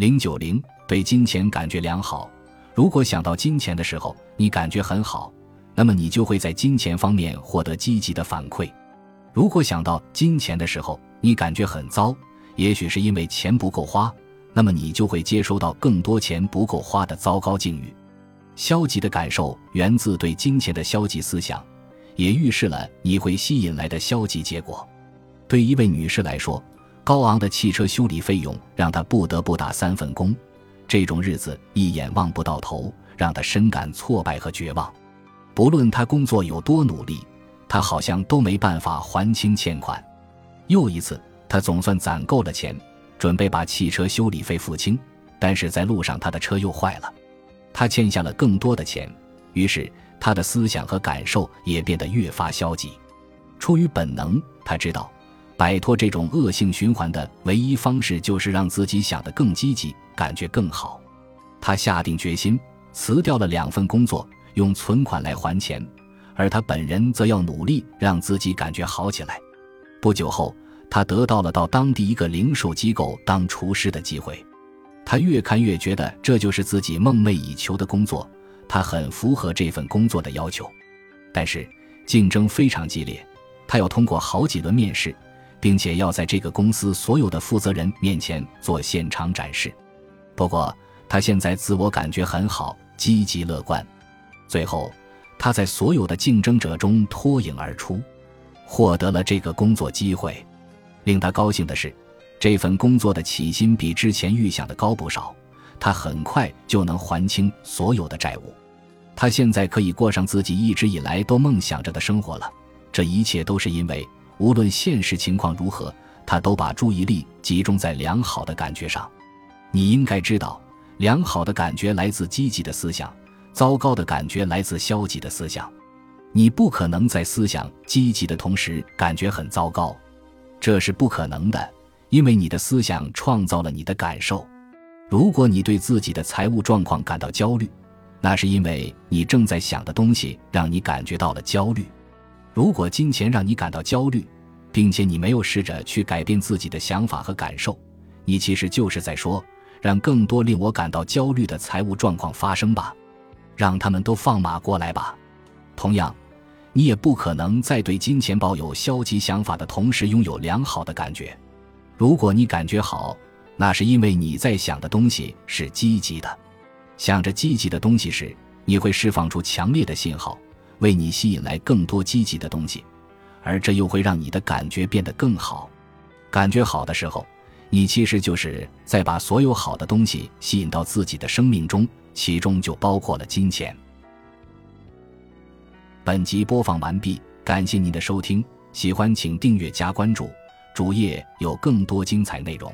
零九零对金钱感觉良好。如果想到金钱的时候，你感觉很好，那么你就会在金钱方面获得积极的反馈；如果想到金钱的时候，你感觉很糟，也许是因为钱不够花，那么你就会接收到更多钱不够花的糟糕境遇。消极的感受源自对金钱的消极思想，也预示了你会吸引来的消极结果。对一位女士来说，高昂的汽车修理费用让他不得不打三份工。这种日子一眼望不到头，让他深感挫败和绝望。不论他工作有多努力，他好像都没办法还清欠款。又一次，他总算攒够了钱，准备把汽车修理费付清，但是在路上他的车又坏了，他欠下了更多的钱。于是他的思想和感受也变得越发消极。出于本能，他知道。摆脱这种恶性循环的唯一方式，就是让自己想得更积极，感觉更好。他下定决心辞掉了两份工作，用存款来还钱，而他本人则要努力让自己感觉好起来。不久后，他得到了到当地一个零售机构当厨师的机会。他越看越觉得这就是自己梦寐以求的工作，他很符合这份工作的要求。但是竞争非常激烈，他要通过好几轮面试。并且要在这个公司所有的负责人面前做现场展示。不过，他现在自我感觉很好，积极乐观。最后，他在所有的竞争者中脱颖而出，获得了这个工作机会。令他高兴的是，这份工作的起薪比之前预想的高不少。他很快就能还清所有的债务。他现在可以过上自己一直以来都梦想着的生活了。这一切都是因为。无论现实情况如何，他都把注意力集中在良好的感觉上。你应该知道，良好的感觉来自积极的思想，糟糕的感觉来自消极的思想。你不可能在思想积极的同时感觉很糟糕，这是不可能的，因为你的思想创造了你的感受。如果你对自己的财务状况感到焦虑，那是因为你正在想的东西让你感觉到了焦虑。如果金钱让你感到焦虑，并且你没有试着去改变自己的想法和感受，你其实就是在说：“让更多令我感到焦虑的财务状况发生吧，让他们都放马过来吧。”同样，你也不可能在对金钱抱有消极想法的同时拥有良好的感觉。如果你感觉好，那是因为你在想的东西是积极的。想着积极的东西时，你会释放出强烈的信号。为你吸引来更多积极的东西，而这又会让你的感觉变得更好。感觉好的时候，你其实就是在把所有好的东西吸引到自己的生命中，其中就包括了金钱。本集播放完毕，感谢您的收听，喜欢请订阅加关注，主页有更多精彩内容。